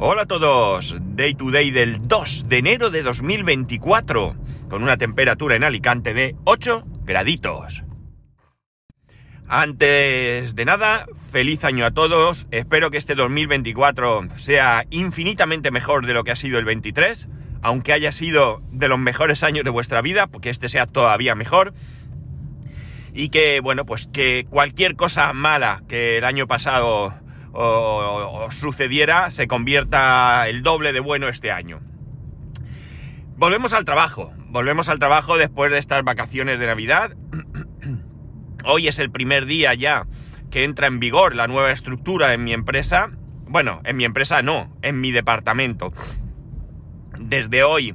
Hola a todos, Day to Day del 2 de enero de 2024, con una temperatura en Alicante de 8 graditos. Antes de nada, feliz año a todos, espero que este 2024 sea infinitamente mejor de lo que ha sido el 23, aunque haya sido de los mejores años de vuestra vida, porque este sea todavía mejor. Y que, bueno, pues que cualquier cosa mala que el año pasado o, sucediera se convierta el doble de bueno este año. Volvemos al trabajo, volvemos al trabajo después de estas vacaciones de Navidad. Hoy es el primer día ya que entra en vigor la nueva estructura en mi empresa. Bueno, en mi empresa no, en mi departamento. Desde hoy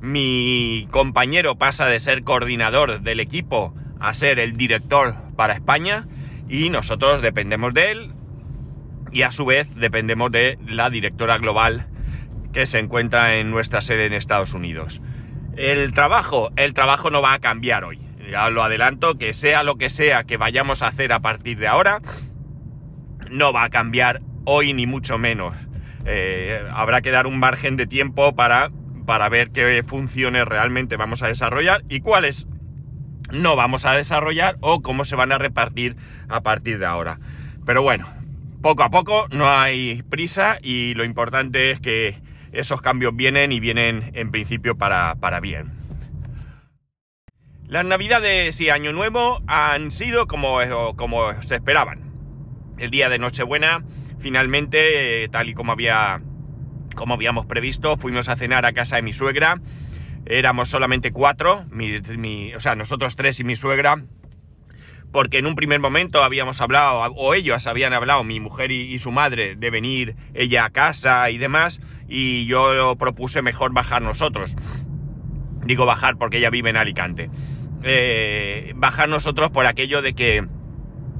mi compañero pasa de ser coordinador del equipo a ser el director para España y nosotros dependemos de él, y a su vez dependemos de la directora global que se encuentra en nuestra sede en Estados Unidos. El trabajo, el trabajo no va a cambiar hoy. Ya lo adelanto, que sea lo que sea que vayamos a hacer a partir de ahora, no va a cambiar hoy ni mucho menos. Eh, habrá que dar un margen de tiempo para, para ver qué funciones realmente vamos a desarrollar y cuáles no vamos a desarrollar o cómo se van a repartir a partir de ahora. Pero bueno, poco a poco, no hay prisa y lo importante es que esos cambios vienen y vienen en principio para, bien. Las navidades y Año Nuevo han sido como, como se esperaban. El día de Nochebuena, finalmente, tal y como, había, como habíamos previsto, fuimos a cenar a casa de mi suegra. Éramos solamente cuatro, o sea, nosotros tres y mi suegra porque en un primer momento habíamos hablado, o ellos habían hablado, mi mujer y, su madre, de venir ella a casa y demás, y yo propuse mejor bajar nosotros. Digo bajar porque ella vive en Alicante. Eh, bajar nosotros por aquello de que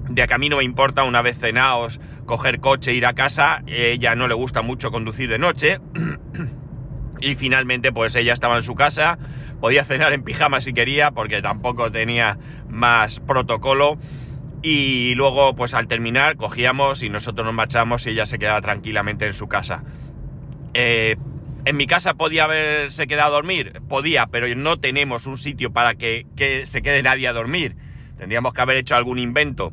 de que a mí no me importa una vez cenaos coger coche ir a casa, ella no le gusta mucho conducir de noche. y finalmente pues ella estaba en su casa, podía cenar en pijama si quería porque tampoco tenía más protocolo y luego pues al terminar cogíamos y nosotros nos marchamos y ella se quedaba tranquilamente en su casa. Eh, en mi casa podía haberse quedado a dormir, podía, pero no tenemos un sitio para que, se quede nadie a dormir. Tendríamos que haber hecho algún invento.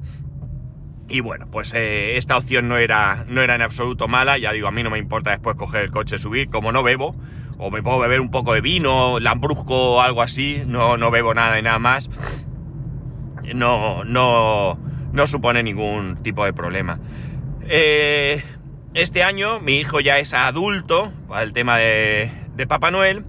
Y bueno, pues eh, esta opción no era, no era en absoluto mala. Ya digo, a mí no me importa después coger el coche, subir, como no bebo, o me puedo beber un poco de vino, lambrusco o algo así, no, no bebo nada y nada más, no, no, no supone ningún tipo de problema. Eh, este año mi hijo ya es adulto para el tema de, Papá Noel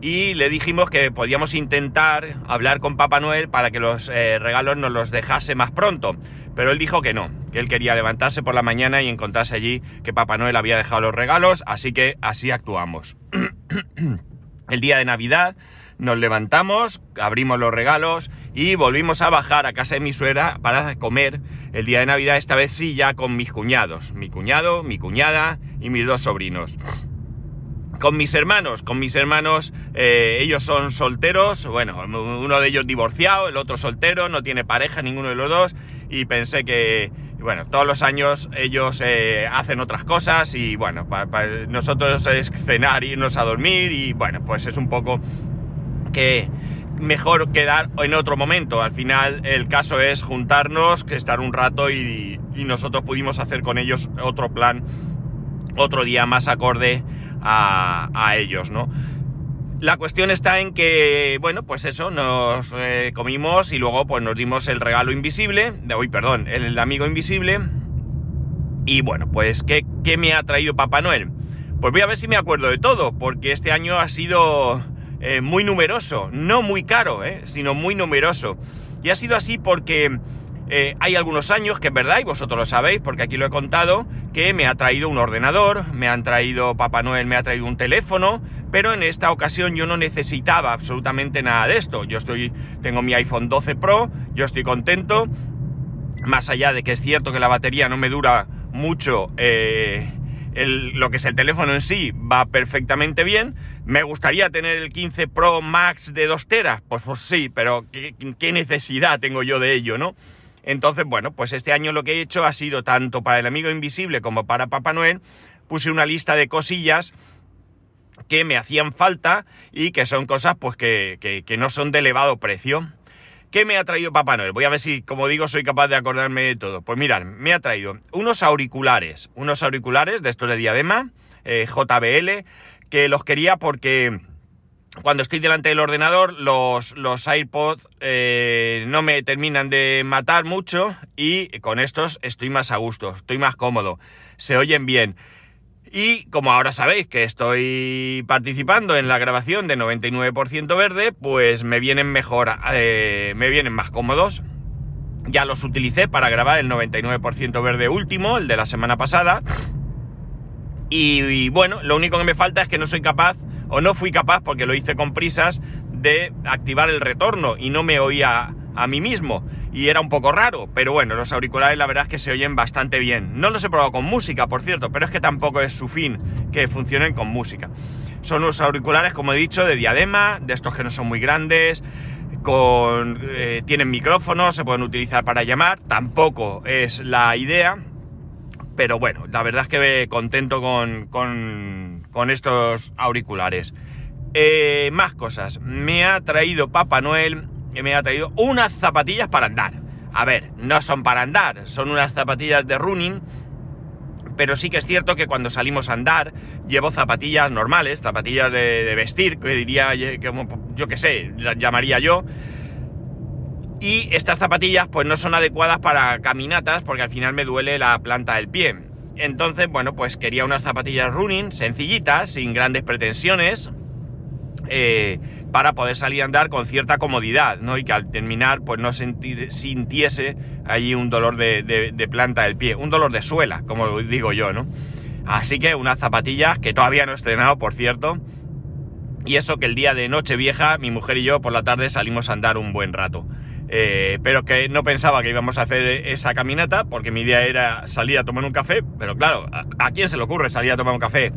y le dijimos que podíamos intentar hablar con Papá Noel para que los eh, regalos nos los dejase más pronto. Pero él dijo que no, que él quería levantarse por la mañana y encontrarse allí que Papá Noel había dejado los regalos, así que así actuamos. El día de Navidad nos levantamos, abrimos los regalos y volvimos a bajar a casa de mi suegra para comer el día de Navidad, esta vez sí ya con mis cuñados, mi cuñado, mi cuñada y mis dos sobrinos. Con mis hermanos, con mis hermanos, eh, ellos son solteros, bueno, uno de ellos divorciado, el otro soltero, no tiene pareja ninguno de los dos, y pensé que, bueno, todos los años ellos eh, hacen otras cosas y bueno, para, nosotros es cenar, irnos a dormir y bueno, pues es un poco que mejor quedar en otro momento. Al final el caso es juntarnos, que estar un rato y, y nosotros pudimos hacer con ellos otro plan, otro día más acorde a, a ellos, ¿no? La cuestión está en que, bueno, pues eso, nos eh, comimos y luego pues nos dimos el regalo invisible, de hoy, perdón, el, amigo invisible. Y bueno, pues ¿qué, ¿qué, me ha traído Papá Noel? Pues voy a ver si me acuerdo de todo, porque este año ha sido eh, muy numeroso, no muy caro, eh, sino muy numeroso. Y ha sido así porque eh, hay algunos años que es verdad, y vosotros lo sabéis, porque aquí lo he contado, que me ha traído un ordenador, me han traído, Papá Noel me ha traído un teléfono, pero en esta ocasión yo no necesitaba absolutamente nada de esto. Yo estoy, tengo mi iPhone 12 Pro, yo estoy contento, más allá de que es cierto que la batería no me dura mucho, eh, lo que es el teléfono en sí va perfectamente bien. ¿Me gustaría tener el 15 Pro Max de 2 teras? Pues, pues sí, pero ¿qué, necesidad tengo yo de ello, no? Entonces, bueno, pues este año lo que he hecho ha sido tanto para el amigo invisible como para Papá Noel, puse una lista de cosillas que me hacían falta y que son cosas pues que, que, no son de elevado precio. ¿Qué me ha traído Papá Noel? Voy a ver si, como digo, soy capaz de acordarme de todo. Pues mirad, me ha traído unos auriculares, unos auriculares de estos de diadema, eh, JBL, que los quería porque cuando estoy delante del ordenador los, los iPods eh, no me terminan de matar mucho y con estos estoy más a gusto, estoy más cómodo, se oyen bien. Y como ahora sabéis que estoy participando en la grabación de 99% verde, pues me vienen mejor, eh, me vienen más cómodos. Ya los utilicé para grabar el 99% verde último, el de la semana pasada. Y, bueno, lo único que me falta es que no soy capaz, o no fui capaz porque lo hice con prisas, de activar el retorno y no me oía a mí mismo y era un poco raro, pero bueno, los auriculares la verdad es que se oyen bastante bien. No los he probado con música, por cierto, pero es que tampoco es su fin que funcionen con música. Son unos auriculares, como he dicho, de diadema, de estos que no son muy grandes, con, eh, tienen micrófonos, se pueden utilizar para llamar, tampoco es la idea, pero bueno, la verdad es que contento con, con, estos auriculares. Eh, más cosas, me ha traído Papá Noel que me ha traído unas zapatillas para andar. A ver, no son para andar, son unas zapatillas de running, pero sí que es cierto que cuando salimos a andar llevo zapatillas normales, zapatillas de, vestir, que diría, yo que sé, las llamaría yo. Y estas zapatillas pues no son adecuadas para caminatas porque al final me duele la planta del pie. Entonces, bueno, pues quería unas zapatillas running sencillitas, sin grandes pretensiones. Eh, para poder salir a andar con cierta comodidad, ¿no? Y que al terminar, pues no sintiese allí un dolor de, planta del pie, un dolor de suela, como digo yo, ¿no? Así que unas zapatillas que todavía no he estrenado, por cierto. Y eso que el día de Nochevieja, mi mujer y yo por la tarde salimos a andar un buen rato. Eh, pero que no pensaba que íbamos a hacer esa caminata, porque mi idea era salir a tomar un café. Pero claro, ¿a, quién se le ocurre salir a tomar un café?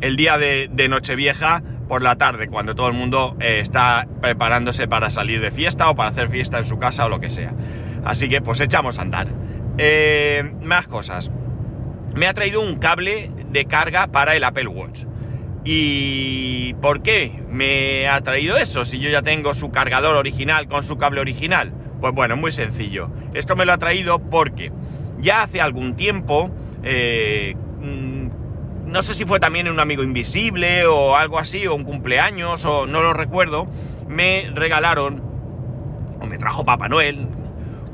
El día de, Nochevieja por la tarde, cuando todo el mundo eh, está preparándose para salir de fiesta o para hacer fiesta en su casa o lo que sea. Así que pues echamos a andar. Eh, más cosas. Me ha traído un cable de carga para el Apple Watch. ¿Y por qué me ha traído eso si yo ya tengo su cargador original con su cable original? Pues bueno, muy sencillo. Esto me lo ha traído porque ya hace algún tiempo eh, no sé si fue también un amigo invisible o algo así, o un cumpleaños, o no lo recuerdo, me regalaron, o me trajo Papá Noel,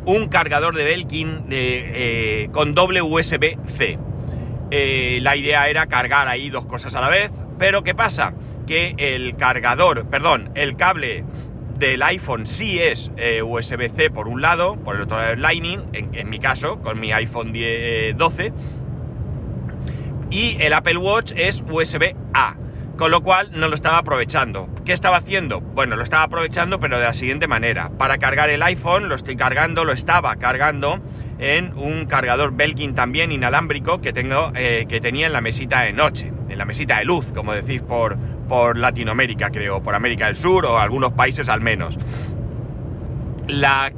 un cargador de Belkin eh, con doble USB-C. Eh, la idea era cargar ahí dos cosas a la vez, pero ¿qué pasa? Que el cargador, perdón, el cable del iPhone sí es eh, USB-C por un lado, por el otro lado es Lightning, en, mi caso, con mi iPhone 10, 12, y el Apple Watch es USB-A, con lo cual no lo estaba aprovechando. ¿Qué estaba haciendo? Bueno, lo estaba aprovechando pero de la siguiente manera. Para cargar el iPhone lo estoy cargando, lo estaba cargando en un cargador Belkin también inalámbrico que, tengo, eh, que tenía en la mesita de noche, en la mesita de luz, como decís por, por Latinoamérica, creo, por América del Sur o algunos países al menos. La...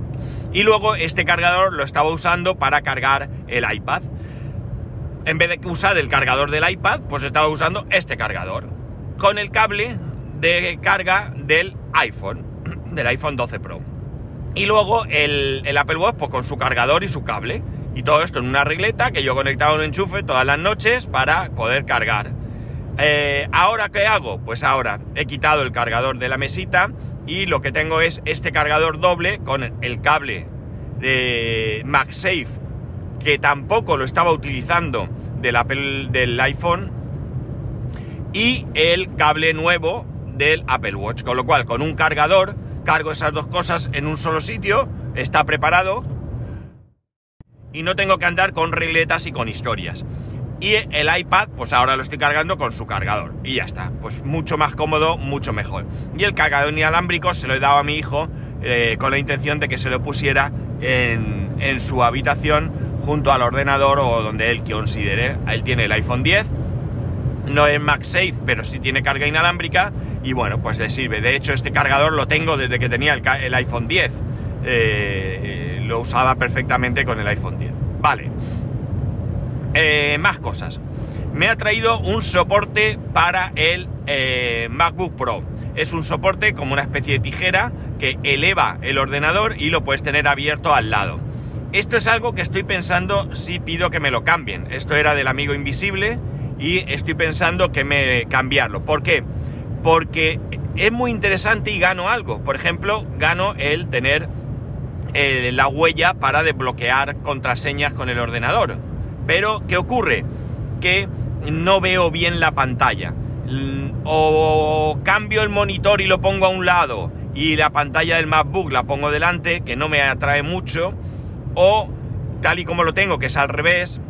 Y luego este cargador lo estaba usando para cargar el iPad en vez de usar el cargador del iPad, pues estaba usando este cargador con el cable de carga del iPhone, del iPhone 12 Pro. Y luego el, Apple Watch pues con su cargador y su cable. Y todo esto en una regleta que yo conectaba un enchufe todas las noches para poder cargar. Eh, ¿Ahora qué hago? Pues ahora he quitado el cargador de la mesita y lo que tengo es este cargador doble con el cable de MagSafe que tampoco lo estaba utilizando del Apple del iPhone y el cable nuevo del Apple Watch, con lo cual con un cargador cargo esas dos cosas en un solo sitio, está preparado y no tengo que andar con regletas y con historias. Y el iPad, pues ahora lo estoy cargando con su cargador. Y ya está. Pues mucho más cómodo, mucho mejor. Y el cargador inalámbrico se lo he dado a mi hijo eh, con la intención de que se lo pusiera en, en su habitación junto al ordenador o donde él considere. Él tiene el iPhone 10, no es MagSafe, pero sí tiene carga inalámbrica y bueno, pues le sirve. De hecho, este cargador lo tengo desde que tenía el, iPhone 10. Eh, lo usaba perfectamente con el iPhone 10. Vale. Eh, más cosas. Me ha traído un soporte para el eh, MacBook Pro. Es un soporte como una especie de tijera que eleva el ordenador y lo puedes tener abierto al lado. Esto es algo que estoy pensando si pido que me lo cambien. Esto era del amigo invisible y estoy pensando que me cambiarlo. ¿Por qué? Porque es muy interesante y gano algo. Por ejemplo, gano el tener eh, la huella para desbloquear contraseñas con el ordenador. Pero, ¿qué ocurre? Que no veo bien la pantalla. O cambio el monitor y lo pongo a un lado y la pantalla del MacBook la pongo delante, que no me atrae mucho. O tal y como lo tengo, que es al revés,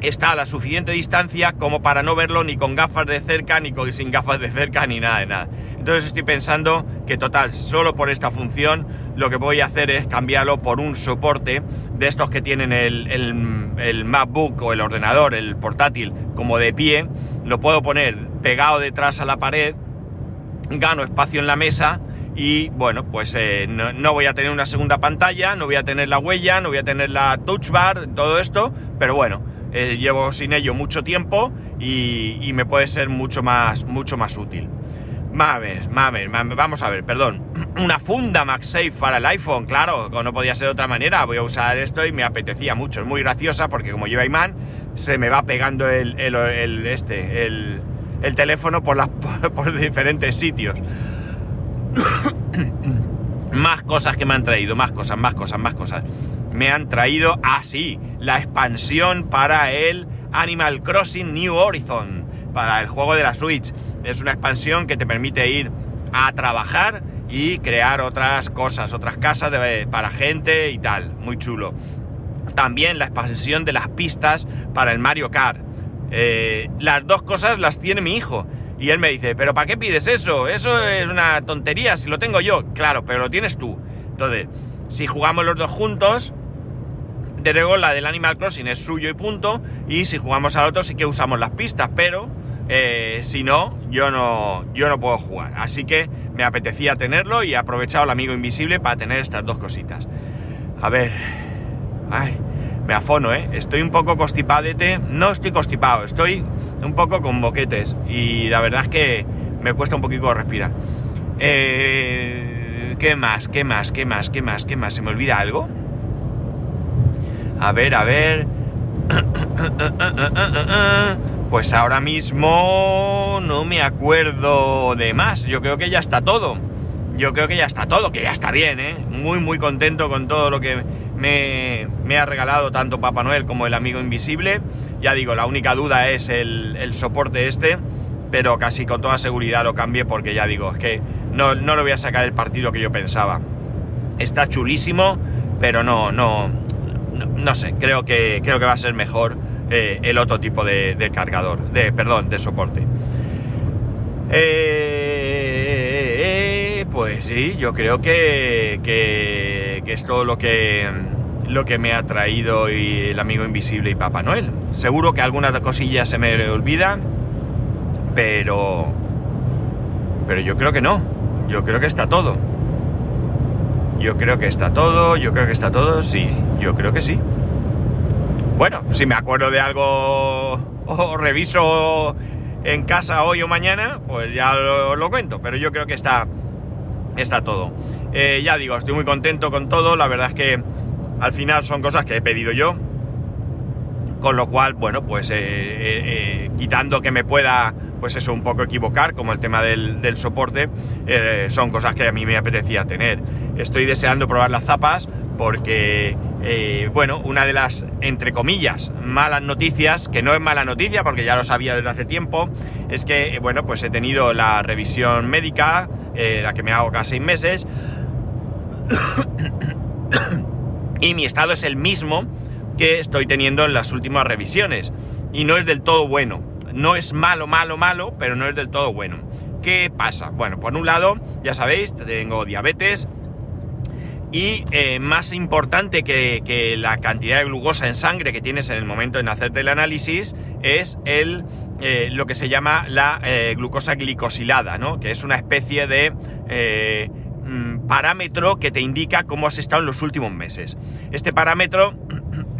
está a la suficiente distancia como para no verlo ni con gafas de cerca, ni con, sin gafas de cerca, ni nada de nada. Entonces estoy pensando que total, solo por esta función lo que voy a hacer es cambiarlo por un soporte de estos que tienen el, el, MacBook o el ordenador, el portátil, como de pie. Lo puedo poner pegado detrás a la pared, gano espacio en la mesa y bueno, pues eh, no, voy a tener una segunda pantalla, no voy a tener la huella, no voy a tener la touch bar, todo esto, pero bueno, eh, llevo sin ello mucho tiempo y, y, me puede ser mucho más, mucho más útil. Mames, mames, vamos a ver, perdón. Una funda MagSafe para el iPhone, claro, no podía ser de otra manera. Voy a usar esto y me apetecía mucho. Es muy graciosa porque como lleva imán, se me va pegando el, el, este, el, el, teléfono por, diferentes sitios. más cosas que me han traído, más cosas, más cosas, más cosas. Me han traído, así, ah, la expansión para el Animal Crossing New Horizon, para el juego de la Switch. Es una expansión que te permite ir a trabajar y crear otras cosas, otras casas para gente y tal. Muy chulo. También la expansión de las pistas para el Mario Kart. Eh, las dos cosas las tiene mi hijo. Y él me dice, pero ¿para qué pides eso? Eso es una tontería, si lo tengo yo. Claro, pero lo tienes tú. Entonces, si jugamos los dos juntos, de luego la del Animal Crossing es suyo y punto. Y si jugamos al otro sí que usamos las pistas, pero eh, si no, yo no, yo no puedo jugar. Así que me apetecía tenerlo y he aprovechado el amigo invisible para tener estas dos cositas. A ver. Ay, me afono, ¿eh? Estoy un poco constipadete. No estoy constipado, estoy un poco con boquetes. Y la verdad es que me cuesta un poquito respirar. Eh, ¿Qué más? ¿Qué más? ¿Qué más? ¿Qué más? ¿Qué más? ¿Se me olvida algo? A ver, a ver. Pues ahora mismo no me acuerdo de más. Yo creo que ya está todo. Yo creo que ya está todo, que ya está bien, ¿eh? Muy, muy contento con todo lo que me, ha regalado tanto Papá Noel como el amigo invisible. Ya digo, la única duda es el, soporte este, pero casi con toda seguridad lo cambié porque ya digo, es que no, no le voy a sacar el partido que yo pensaba. Está chulísimo, pero no, no, no, sé, creo que, creo que va a ser mejor eh, el otro tipo de, cargador, de, perdón, de soporte. Eh, pues sí, yo creo que, que, es todo lo que lo que me ha traído y el amigo invisible y Papá Noel. Seguro que alguna cosilla se me olvida, pero... Pero yo creo que no. Yo creo que está todo. Yo creo que está todo, yo creo que está todo, sí, yo creo que sí. Bueno, si me acuerdo de algo o reviso en casa hoy o mañana, pues ya lo, cuento, pero yo creo que está, está todo. Eh, ya digo, estoy muy contento con todo, la verdad es que al final son cosas que he pedido yo. Con lo cual, bueno, pues eh, eh, quitando que me pueda, pues eso, un poco equivocar, como el tema del, soporte, son cosas que a mí me apetecía tener. Estoy deseando probar las zapas porque, bueno, una de las, entre comillas, malas noticias, que no es mala noticia porque ya lo sabía desde hace tiempo, es que, bueno, pues he tenido la revisión médica, la que me hago cada seis meses. y mi estado es el mismo que estoy teniendo en las últimas revisiones. Y no es del todo bueno. No es malo, malo, malo, pero no es del todo bueno. ¿Qué pasa? Bueno, por un lado, ya sabéis, tengo diabetes. Y eh, más importante que, la cantidad de glucosa en sangre que tienes en el momento de hacerte el análisis es el, eh, lo que se llama la eh, glucosa glicosilada, ¿no? Que es una especie de Mm, parámetro que te indica cómo has estado en los últimos meses. Este parámetro,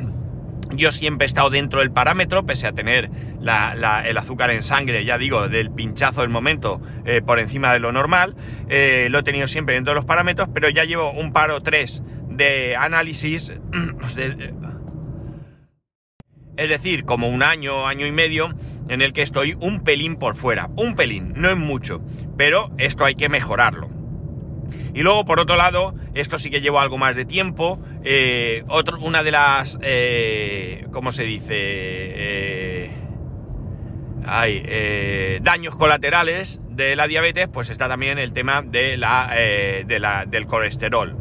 yo siempre he estado dentro del parámetro, pese a tener el azúcar en sangre, ya digo, del pinchazo del momento eh, por encima de lo normal. Eh, lo he tenido siempre dentro de los parámetros, pero ya llevo un par o tres de análisis. es decir, como un año, año y medio, en el que estoy un pelín por fuera. Un pelín, no es mucho, pero esto hay que mejorarlo. Y luego, por otro lado, esto sí que llevo algo más de tiempo. Eh, una de las. Eh, ¿Cómo se dice? Eh, hay eh, daños colaterales de la diabetes, pues está también el tema la, de la, del colesterol.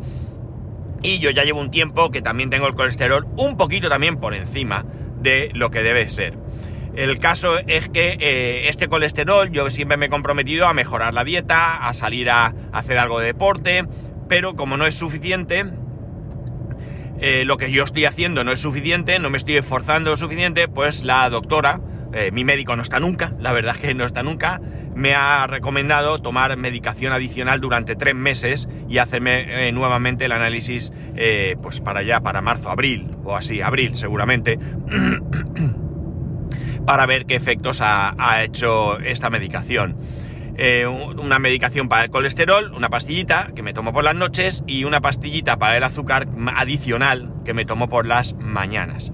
Y yo ya llevo un tiempo que también tengo el colesterol un poquito también por encima de lo que debe ser. El caso es que eh, este colesterol yo siempre me he comprometido a mejorar la dieta, a salir a, hacer algo de deporte, pero como no es suficiente, eh, lo que yo estoy haciendo no es suficiente, no me estoy esforzando lo suficiente, pues la doctora, eh, mi médico no está nunca, la verdad es que no está nunca, me ha recomendado tomar medicación adicional durante tres meses y hacerme nuevamente el análisis pues para allá, para marzo, abril o así, abril seguramente. para ver qué efectos ha, hecho esta medicación. Eh, una medicación para el colesterol, una pastillita que me tomo por las noches y una pastillita para el azúcar adicional que me tomo por las mañanas.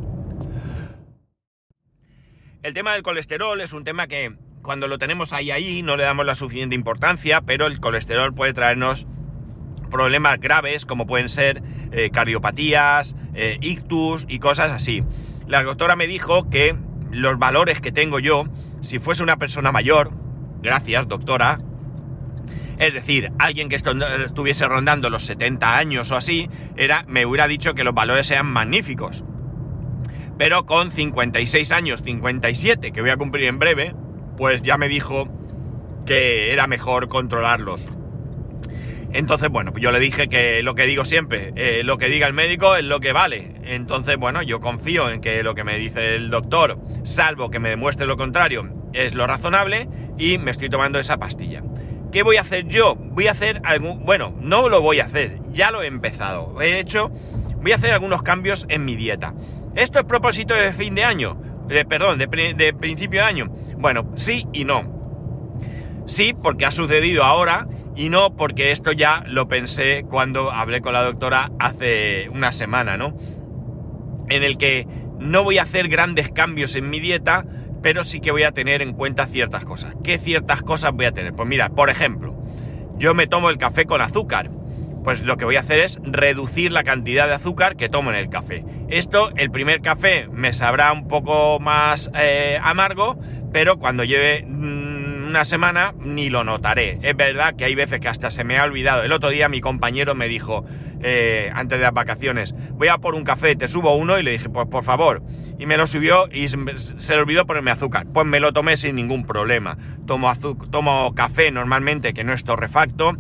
El tema del colesterol es un tema que cuando lo tenemos ahí ahí no le damos la suficiente importancia, pero el colesterol puede traernos problemas graves como pueden ser eh, cardiopatías, eh, ictus y cosas así. La doctora me dijo que los valores que tengo yo, si fuese una persona mayor, gracias doctora, es decir, alguien que estuviese rondando los 70 años o así, era, me hubiera dicho que los valores sean magníficos. Pero con 56 años, 57, que voy a cumplir en breve, pues ya me dijo que era mejor controlarlos. Entonces, bueno, pues yo le dije que lo que digo siempre, eh, lo que diga el médico es lo que vale. Entonces, bueno, yo confío en que lo que me dice el doctor, salvo que me demuestre lo contrario, es lo razonable y me estoy tomando esa pastilla. ¿Qué voy a hacer yo? Voy a hacer algún... Bueno, no lo voy a hacer, ya lo he empezado. He hecho... Voy a hacer algunos cambios en mi dieta. ¿Esto es propósito de fin de año? De, perdón, de, principio de año. Bueno, sí y no. Sí, porque ha sucedido ahora y no porque esto ya lo pensé cuando hablé con la doctora hace una semana, ¿no? En el que no voy a hacer grandes cambios en mi dieta, pero sí que voy a tener en cuenta ciertas cosas. ¿Qué ciertas cosas voy a tener? Pues mira, por ejemplo, yo me tomo el café con azúcar. Pues lo que voy a hacer es reducir la cantidad de azúcar que tomo en el café. Esto, el primer café me sabrá un poco más eh, amargo, pero cuando lleve mm, una semana ni lo notaré. Es verdad que hay veces que hasta se me ha olvidado. El otro día mi compañero me dijo, eh, antes de las vacaciones, voy a por un café, te subo uno y le dije, pues por favor. Y me lo subió y se le olvidó ponerme azúcar. Pues me lo tomé sin ningún problema. Tomo, tomo café normalmente que no es torrefacto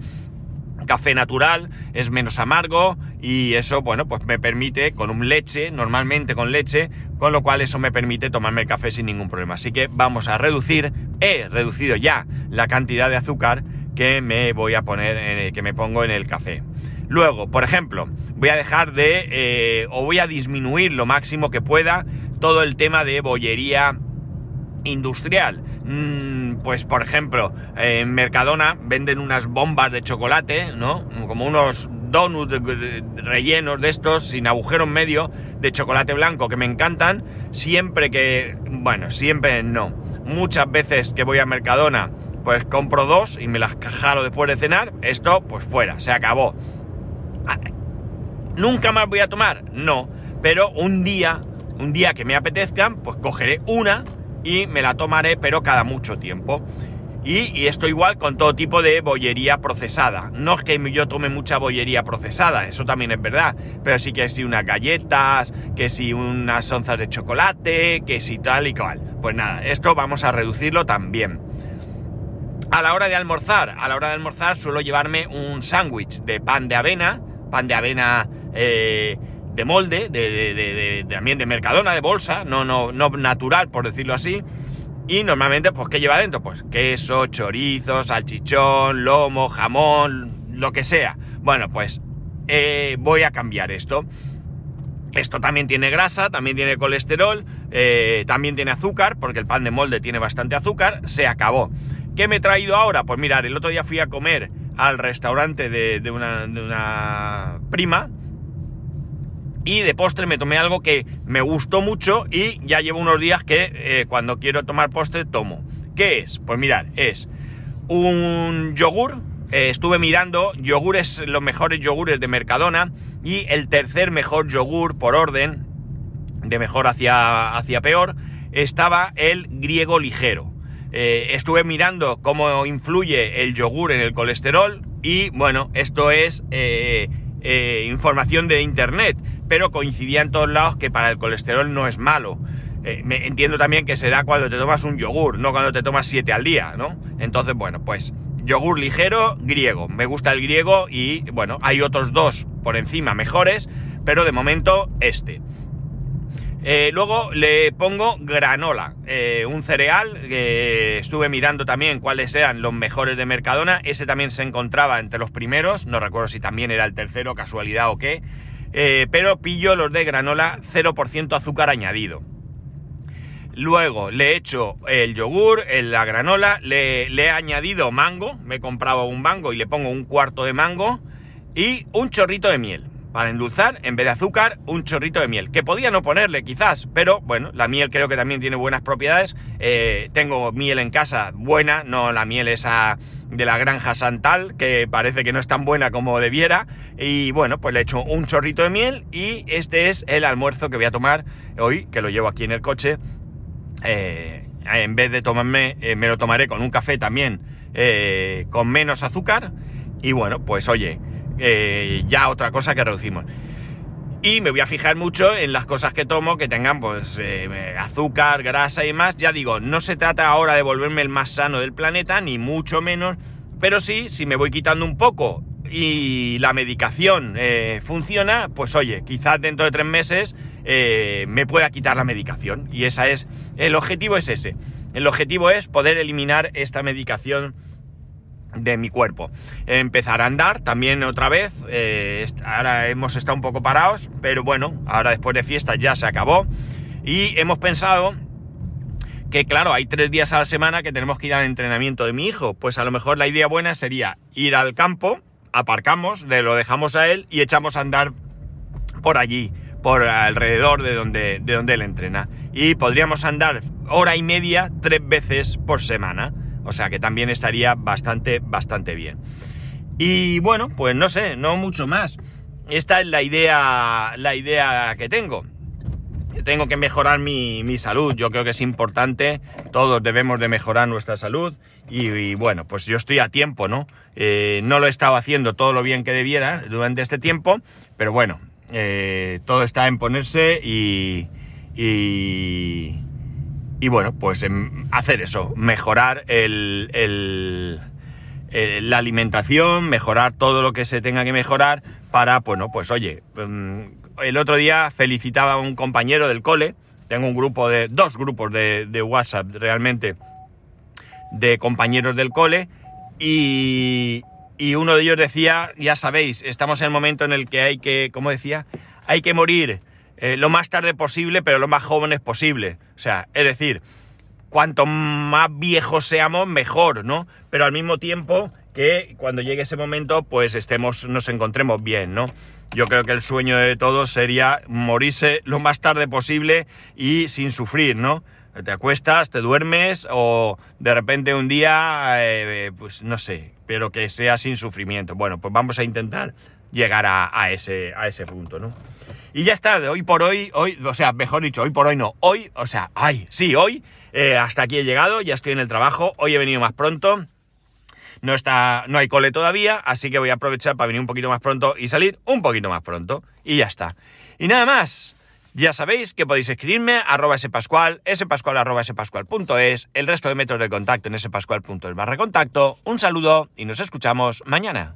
café natural, es menos amargo y eso, bueno, pues me permite con un leche, normalmente con leche, con lo cual eso me permite tomarme el café sin ningún problema. Así que vamos a reducir, he reducido ya la cantidad de azúcar que me voy a poner, en que me pongo en el café. Luego, por ejemplo, voy a dejar de, eh, o voy a disminuir lo máximo que pueda todo el tema de bollería industrial. Mm, pues por ejemplo, en Mercadona venden unas bombas de chocolate, ¿no? Como unos donuts rellenos de estos, sin agujero en medio, de chocolate blanco, que me encantan, siempre que, bueno, siempre no. Muchas veces que voy a Mercadona, pues compro dos y me las jalo después de cenar, esto pues fuera, se acabó. Ah, ¿Nunca más voy a tomar? No, pero un día, un día que me apetezcan, pues cogeré una y me la tomaré, pero cada mucho tiempo. Y, esto igual con todo tipo de bollería procesada. No es que yo tome mucha bollería procesada, eso también es verdad. Pero sí que si unas galletas, que si unas onzas de chocolate, que si tal y cual. Pues nada, esto vamos a reducirlo también. A la hora de almorzar, a la hora de almorzar suelo llevarme un sándwich de pan de avena, pan de avena eh, de molde, de, también de mercadona, de bolsa, no, no, no natural, por decirlo así. Y normalmente, pues, ¿qué lleva dentro? Pues queso, chorizo, salchichón, lomo, jamón, lo que sea. Bueno, pues eh, voy a cambiar esto. Esto también tiene grasa, también tiene colesterol, eh, también tiene azúcar, porque el pan de molde tiene bastante azúcar, se acabó. ¿Qué me he traído ahora? Pues mirar, el otro día fui a comer al restaurante de, una, prima y de postre me tomé algo que me gustó mucho y ya llevo unos días que eh, cuando quiero tomar postre tomo. ¿Qué es? Pues mirar, es un yogur. Eh, estuve mirando yogures, los mejores yogures de Mercadona y el tercer mejor yogur por orden, de mejor hacia, hacia peor, estaba el griego ligero. Eh, estuve mirando cómo influye el yogur en el colesterol y bueno, esto es información de internet, pero coincidía en todos lados que para el colesterol no es malo. me entiendo también que será cuando te tomas un yogur, no cuando te tomas 7 al día, ¿no? Entonces, bueno, pues yogur ligero, griego. Me gusta el griego y bueno, hay otros dos por encima mejores, pero de momento este. Eh, luego le pongo granola, eh, un cereal que estuve mirando también cuáles eran los mejores de Mercadona. Ese también se encontraba entre los primeros, no recuerdo si también era el tercero, casualidad o qué. Eh, pero pillo los de granola 0% azúcar añadido. Luego le he hecho el yogur, la granola, le, le he añadido mango, me he comprado un mango y le pongo un cuarto de mango y un chorrito de miel para endulzar, en vez de azúcar, un chorrito de miel. Que podía no ponerle quizás, pero bueno, la miel creo que también tiene buenas propiedades. Eh, tengo miel en casa buena, no la miel esa de la granja Santal, que parece que no es tan buena como debiera. Y bueno, pues le he hecho un chorrito de miel y este es el almuerzo que voy a tomar hoy, que lo llevo aquí en el coche. Eh, en vez de tomarme, eh, me lo tomaré con un café también con menos azúcar. Y bueno, pues oye, eh, ya otra cosa que reducimos. Y me voy a fijar mucho en las cosas que tomo que tengan pues eh, azúcar, grasa y más. Ya digo, no se trata ahora de volverme el más sano del planeta, ni mucho menos, pero sí, si me voy quitando un poco y la medicación eh, funciona, pues oye, quizás dentro de tres meses me pueda quitar la medicación. Y esa es, el objetivo es ese. El objetivo es poder eliminar esta medicación de mi cuerpo. Empezar a andar también otra vez. Eh, ahora hemos estado un poco parados, pero bueno, ahora después de fiesta ya se acabó. Y hemos pensado que, claro, hay tres días a la semana que tenemos que ir al entrenamiento de mi hijo. Pues a lo mejor la idea buena sería ir al campo, aparcamos, le lo dejamos a él y echamos a andar por allí, por alrededor de donde, de donde él entrena. Y podríamos andar hora y media tres veces por semana o sea que también estaría bastante, bastante bien. Y bueno, pues no sé, no mucho más. Esta es la idea, la idea que tengo. Tengo que mejorar mi, salud, yo creo que es importante, todos debemos de mejorar nuestra salud y, bueno, pues yo estoy a tiempo, ¿no? Eh, no lo he estado haciendo todo lo bien que debiera durante este tiempo, pero bueno, eh, todo está en ponerse y, y bueno, pues hacer eso, mejorar el, la alimentación, mejorar todo lo que se tenga que mejorar para, bueno, pues oye, mm, el otro día felicitaba a un compañero del cole, tengo un grupo de, dos grupos de, de WhatsApp realmente, de compañeros del cole, y, y uno de ellos decía, ya sabéis, estamos en el momento en el que hay que, como decía, hay que morir eh, lo más tarde posible, pero lo más jóvenes posible. O sea, es decir, cuanto más viejos seamos, mejor, ¿no? Pero al mismo tiempo que cuando llegue ese momento, pues estemos, nos encontremos bien, ¿no? Yo creo que el sueño de todos sería morirse lo más tarde posible y sin sufrir, ¿no? Te acuestas, te duermes o de repente un día, eh, pues no sé, pero que sea sin sufrimiento. Bueno, pues vamos a intentar llegar a, ese, a ese punto, ¿no? Y ya está, de hoy por hoy, hoy, o sea, mejor dicho, hoy por hoy no, hoy, o sea, ay, sí, hoy, eh, hasta aquí he llegado, ya estoy en el trabajo, hoy he venido más pronto, no está, no hay cole todavía, así que voy a aprovechar para venir un poquito más pronto y salir un poquito más pronto, y ya está. Y nada más, ya sabéis que podéis escribirme arroba spascual, spascual arroba spascual.es, el resto de métodos de contacto en spascual.es barra contacto, un saludo y nos escuchamos mañana.